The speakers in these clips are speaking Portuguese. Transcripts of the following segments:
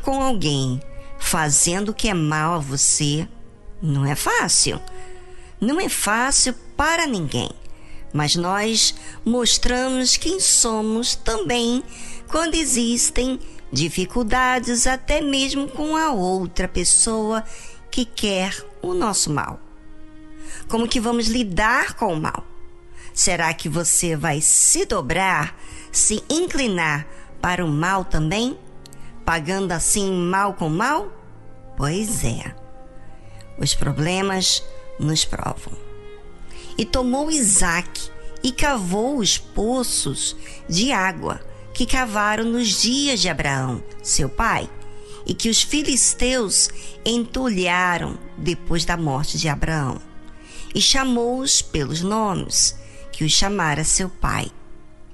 com alguém fazendo o que é mal a você não é fácil. Não é fácil para ninguém. Mas nós mostramos quem somos também quando existem dificuldades, até mesmo com a outra pessoa que quer o nosso mal. Como que vamos lidar com o mal? Será que você vai se dobrar, se inclinar para o mal também? Pagando assim mal com mal? Pois é. Os problemas nos provam. E tomou Isaac e cavou os poços de água que cavaram nos dias de Abraão, seu pai, e que os filisteus entulharam depois da morte de Abraão. E chamou-os pelos nomes que os chamara seu pai.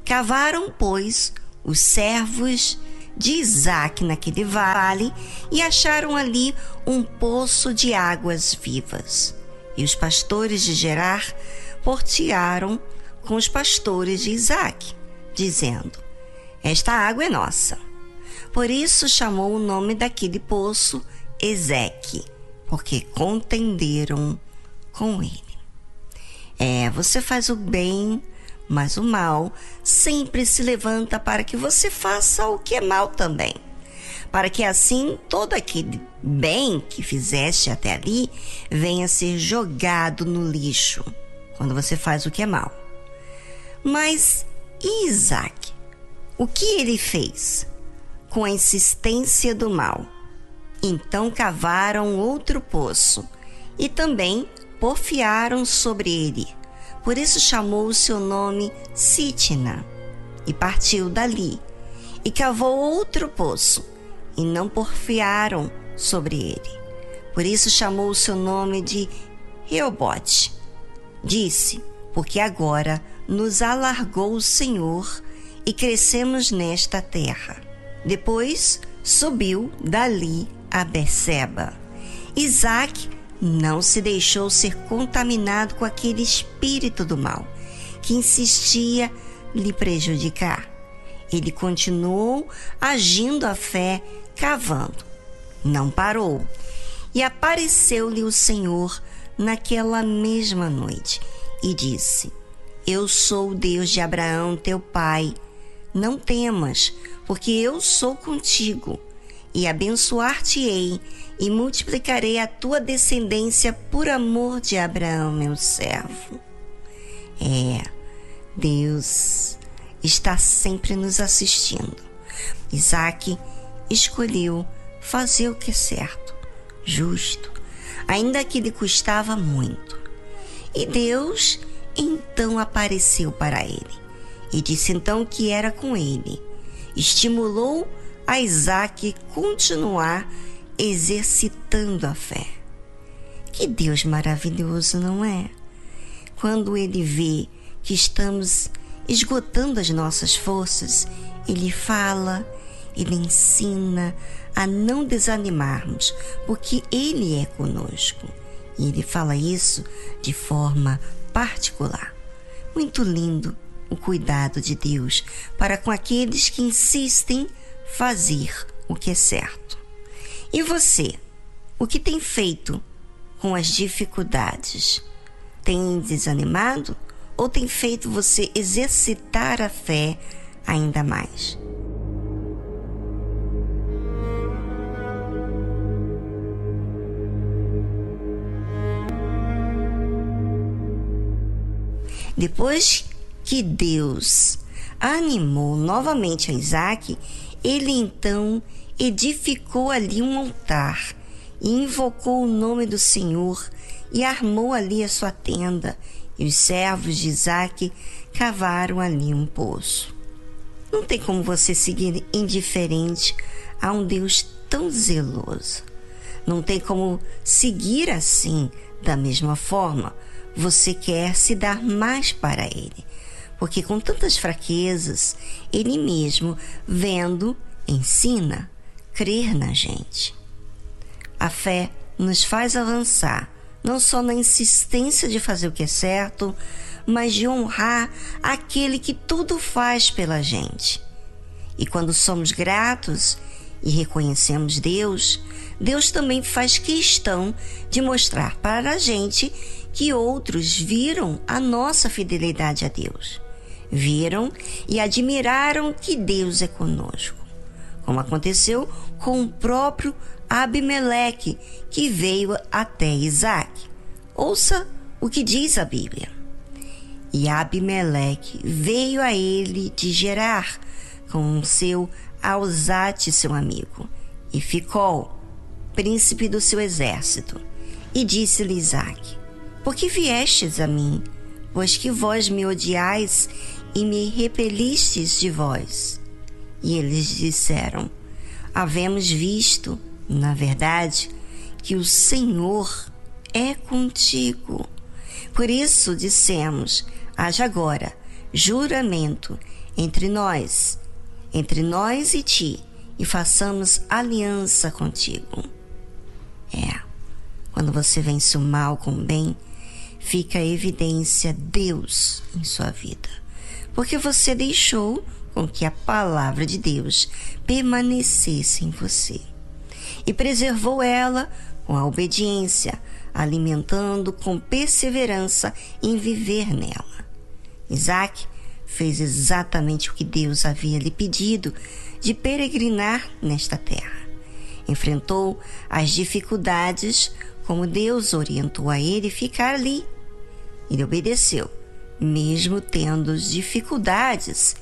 Cavaram, pois, os servos de Isaac naquele vale e acharam ali um poço de águas vivas. E os pastores de Gerar portearam com os pastores de Isaac, dizendo: Esta água é nossa. Por isso chamou o nome daquele poço Ezeque, porque contenderam com ele. É, você faz o bem, mas o mal sempre se levanta para que você faça o que é mal também. Para que assim todo aquele bem que fizeste até ali venha ser jogado no lixo quando você faz o que é mal. Mas e Isaac? O que ele fez? Com a insistência do mal. Então cavaram outro poço e também porfiaram sobre ele. Por isso chamou o seu nome Sitna e partiu dali e cavou outro poço e não porfiaram sobre ele. Por isso chamou o seu nome de Reobote. Disse: Porque agora nos alargou o Senhor e crescemos nesta terra. Depois subiu dali a Beceba. Isaac não se deixou ser contaminado com aquele espírito do mal que insistia lhe prejudicar. Ele continuou agindo a fé, cavando. Não parou. E apareceu-lhe o Senhor naquela mesma noite e disse: Eu sou o Deus de Abraão, teu pai. Não temas, porque eu sou contigo e abençoar-te-ei e multiplicarei a tua descendência por amor de Abraão, meu servo. É, Deus está sempre nos assistindo. Isaac escolheu fazer o que é certo, justo, ainda que lhe custava muito. E Deus então apareceu para ele e disse então que era com ele. Estimulou a Isaac continuar exercitando a fé. Que Deus maravilhoso, não é? Quando ele vê que estamos esgotando as nossas forças, ele fala, ele ensina a não desanimarmos, porque ele é conosco. E ele fala isso de forma particular. Muito lindo o cuidado de Deus para com aqueles que insistem fazer o que é certo. E você, o que tem feito com as dificuldades? Tem desanimado ou tem feito você exercitar a fé ainda mais? Depois que Deus animou novamente a Isaac, ele então edificou ali um altar e invocou o nome do Senhor e armou ali a sua tenda. E os servos de Isaac cavaram ali um poço. Não tem como você seguir indiferente a um Deus tão zeloso. Não tem como seguir assim, da mesma forma. Você quer se dar mais para Ele porque com tantas fraquezas, Ele mesmo, vendo, ensina, crer na gente. A fé nos faz avançar, não só na insistência de fazer o que é certo, mas de honrar aquele que tudo faz pela gente. E quando somos gratos e reconhecemos Deus, Deus também faz questão de mostrar para a gente que outros viram a nossa fidelidade a Deus. Viram e admiraram que Deus é conosco, como aconteceu com o próprio Abimeleque, que veio até Isaac. Ouça o que diz a Bíblia. E Abimeleque veio a ele de Gerar, com seu Alzate, seu amigo, e ficou príncipe do seu exército. E disse-lhe Isaac: Por que viestes a mim? Pois que vós me odiais e me repelistes de vós. E eles disseram: Havemos visto, na verdade, que o Senhor é contigo. Por isso dissemos: haja agora juramento entre nós, entre nós e ti, e façamos aliança contigo. É, quando você vence o mal com o bem, fica a evidência Deus em sua vida, porque você deixou com que a palavra de Deus permanecesse em você e preservou ela com a obediência, alimentando com perseverança em viver nela. Isaac fez exatamente o que Deus havia lhe pedido de peregrinar nesta terra. Enfrentou as dificuldades como Deus orientou a ele ficar ali. Ele obedeceu, mesmo tendo dificuldades,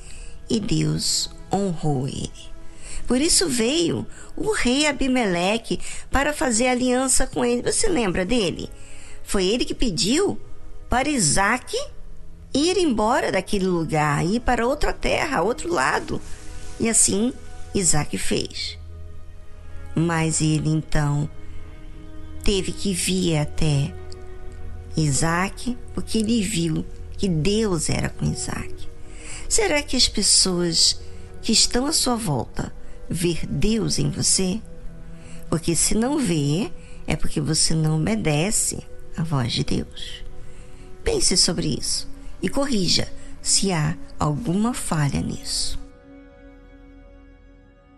e Deus honrou ele. Por isso veio o rei Abimeleque para fazer aliança com ele. Você lembra dele? Foi ele que pediu para Isaac ir embora daquele lugar, ir para outra terra, outro lado. E assim Isaac fez. Mas ele então teve que vir até Isaac, porque ele viu que Deus era com Isaac. Será que as pessoas que estão à sua volta ver Deus em você? Porque se não vê, é porque você não obedece a voz de Deus. Pense sobre isso e corrija se há alguma falha nisso.